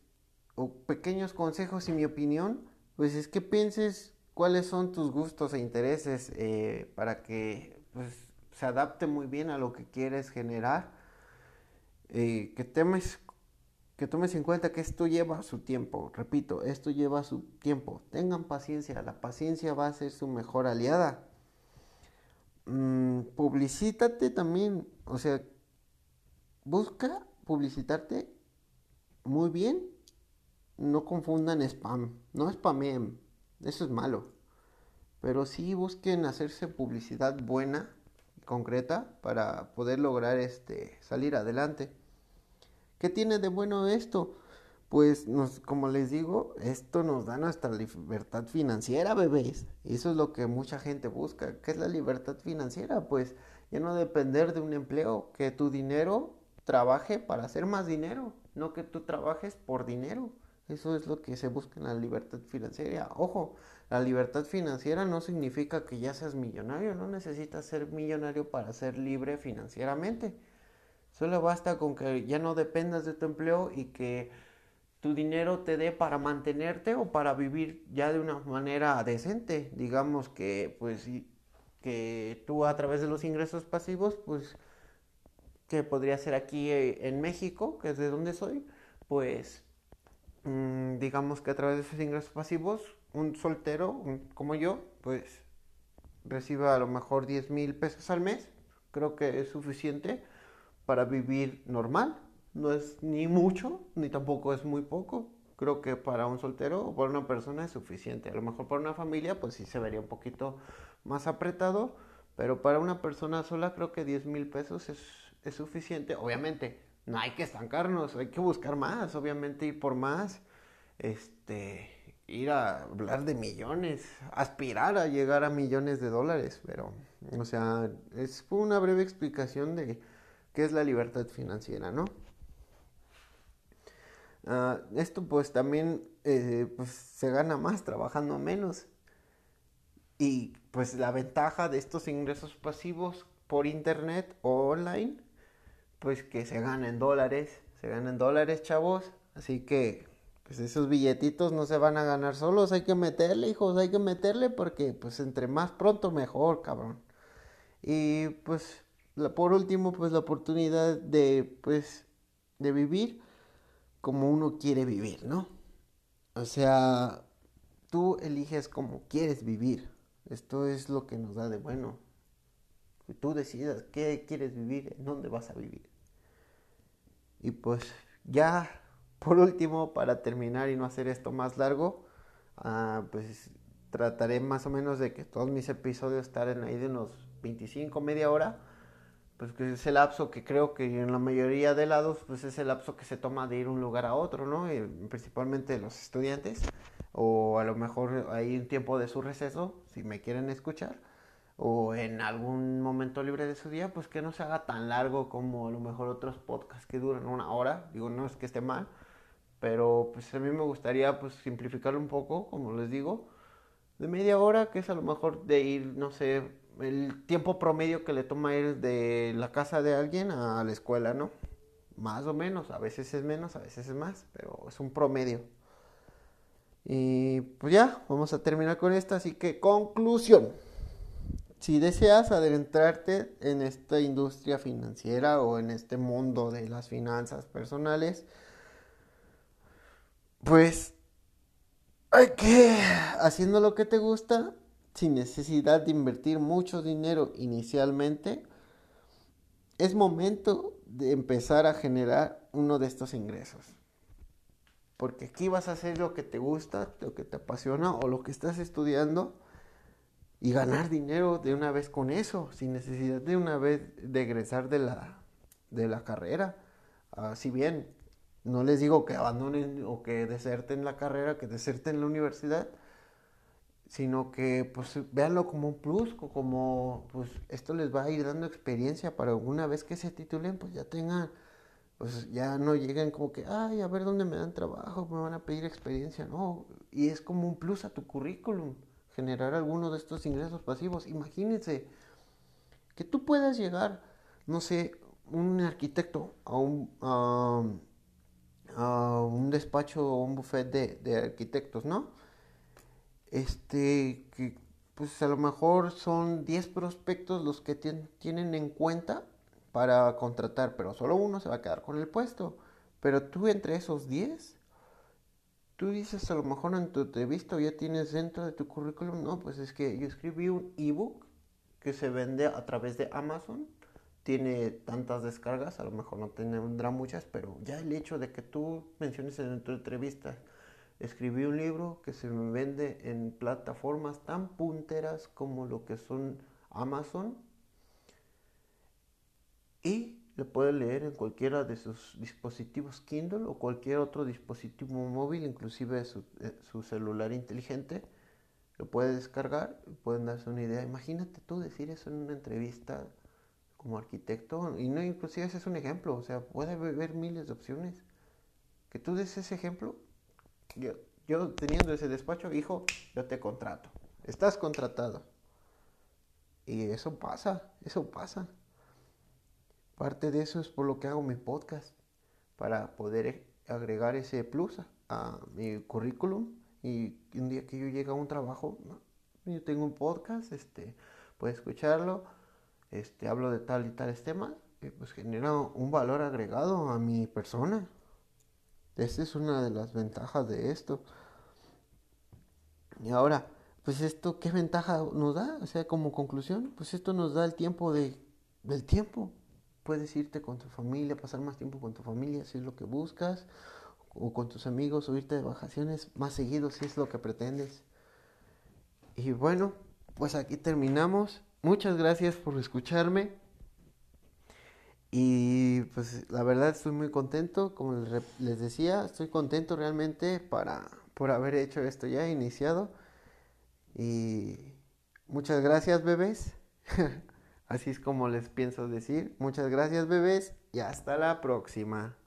o pequeños consejos y mi opinión, pues es que pienses cuáles son tus gustos e intereses eh, para que pues, se adapte muy bien a lo que quieres generar. Eh, que, temes, que tomes en cuenta que esto lleva su tiempo, repito, esto lleva su tiempo. Tengan paciencia, la paciencia va a ser su mejor aliada. Mm, publicítate también, o sea, busca publicitarte muy bien. No confundan spam, no spameen, eso es malo. Pero sí busquen hacerse publicidad buena y concreta para poder lograr este salir adelante. ¿Qué tiene de bueno esto? Pues nos, como les digo, esto nos da nuestra libertad financiera, bebés. Y eso es lo que mucha gente busca. ¿Qué es la libertad financiera? Pues ya no depender de un empleo, que tu dinero trabaje para hacer más dinero, no que tú trabajes por dinero. Eso es lo que se busca en la libertad financiera. Ojo, la libertad financiera no significa que ya seas millonario, no necesitas ser millonario para ser libre financieramente. Solo basta con que ya no dependas de tu empleo y que tu dinero te dé para mantenerte o para vivir ya de una manera decente. Digamos que pues que tú a través de los ingresos pasivos pues que podría ser aquí eh, en México, que es de donde soy, pues digamos que a través de esos ingresos pasivos, un soltero como yo, pues reciba a lo mejor 10 mil pesos al mes, creo que es suficiente para vivir normal. No es ni mucho, ni tampoco es muy poco. Creo que para un soltero o para una persona es suficiente. A lo mejor para una familia, pues sí se vería un poquito más apretado. Pero para una persona sola, creo que 10 mil pesos es es suficiente. Obviamente, no hay que estancarnos, hay que buscar más, obviamente ir por más, este, ir a hablar de millones, aspirar a llegar a millones de dólares, pero, o sea, es una breve explicación de qué es la libertad financiera, ¿no? Ah, esto pues también eh, pues, se gana más trabajando menos. Y pues la ventaja de estos ingresos pasivos por internet o online pues que se ganen dólares, se ganan dólares, chavos. Así que, pues esos billetitos no se van a ganar solos, hay que meterle, hijos, hay que meterle porque, pues entre más pronto mejor, cabrón. Y pues, por último, pues la oportunidad de, pues, de vivir como uno quiere vivir, ¿no? O sea, tú eliges como quieres vivir. Esto es lo que nos da de bueno. Tú decidas qué quieres vivir, en dónde vas a vivir. Y pues ya por último, para terminar y no hacer esto más largo, ah, pues trataré más o menos de que todos mis episodios estén ahí de unos 25, media hora. Pues que es el lapso que creo que en la mayoría de lados, pues es el lapso que se toma de ir un lugar a otro, ¿no? Y principalmente los estudiantes. O a lo mejor hay un tiempo de su receso, si me quieren escuchar o en algún momento libre de su día, pues que no se haga tan largo como a lo mejor otros podcasts que duran una hora. Digo, no es que esté mal, pero pues a mí me gustaría pues simplificarlo un poco, como les digo, de media hora, que es a lo mejor de ir, no sé, el tiempo promedio que le toma ir de la casa de alguien a la escuela, ¿no? Más o menos, a veces es menos, a veces es más, pero es un promedio. Y pues ya, vamos a terminar con esto, así que conclusión. Si deseas adentrarte en esta industria financiera o en este mundo de las finanzas personales, pues hay que, haciendo lo que te gusta, sin necesidad de invertir mucho dinero inicialmente, es momento de empezar a generar uno de estos ingresos. Porque aquí vas a hacer lo que te gusta, lo que te apasiona o lo que estás estudiando y ganar dinero de una vez con eso, sin necesidad de una vez de egresar de la, de la carrera. Uh, si bien no les digo que abandonen o que deserten la carrera, que deserten la universidad, sino que pues véanlo como un plus, como pues esto les va a ir dando experiencia para alguna vez que se titulen, pues ya tengan, pues ya no lleguen como que, ay, a ver dónde me dan trabajo, me van a pedir experiencia, no, y es como un plus a tu currículum, generar alguno de estos ingresos pasivos. Imagínense que tú puedas llegar, no sé, un arquitecto a un, a, un despacho o un buffet de, de arquitectos, ¿no? este, que pues a lo mejor son 10 prospectos los que tienen en cuenta para contratar, pero solo uno se va a quedar con el puesto. Pero tú entre esos 10, tú dices a lo mejor en tu entrevista ya tienes dentro de tu currículum, no, pues es que yo escribí un ebook que se vende a través de Amazon, tiene tantas descargas, a lo mejor no tendrá muchas, pero ya el hecho de que tú menciones en tu entrevista, escribí un libro que se vende en plataformas tan punteras como lo que son Amazon y lo puede leer en cualquiera de sus dispositivos Kindle o cualquier otro dispositivo móvil, inclusive su, eh, celular inteligente. Lo puede descargar, pueden darse una idea. Imagínate tú decir eso en una entrevista como arquitecto y no inclusive ese es un ejemplo, o sea, puede haber miles de opciones. Que tú des ese ejemplo yo, teniendo ese despacho, hijo, yo te contrato. Estás contratado. Y eso pasa, eso pasa. Parte de eso es por lo que hago mi podcast, para poder agregar ese plus a, mi currículum y un día que yo llegue a un trabajo, yo tengo un podcast, este, puedes escucharlo, este, hablo de tal y tales temas, y pues genera un valor agregado a mi persona. Esa es una de las ventajas de esto. Y ahora, pues esto, ¿qué ventaja nos da? O sea, como conclusión, pues esto nos da el tiempo de, del tiempo. Puedes irte con tu familia, pasar más tiempo con tu familia si es lo que buscas, o con tus amigos, o irte de vacaciones más seguido si es lo que pretendes. Y bueno, pues aquí terminamos. Muchas gracias por escucharme. Y pues la verdad estoy muy contento, como les decía, estoy contento realmente para, por haber hecho esto ya, iniciado. Y muchas gracias bebés, <laughs> así es como les pienso decir, muchas gracias bebés y hasta la próxima.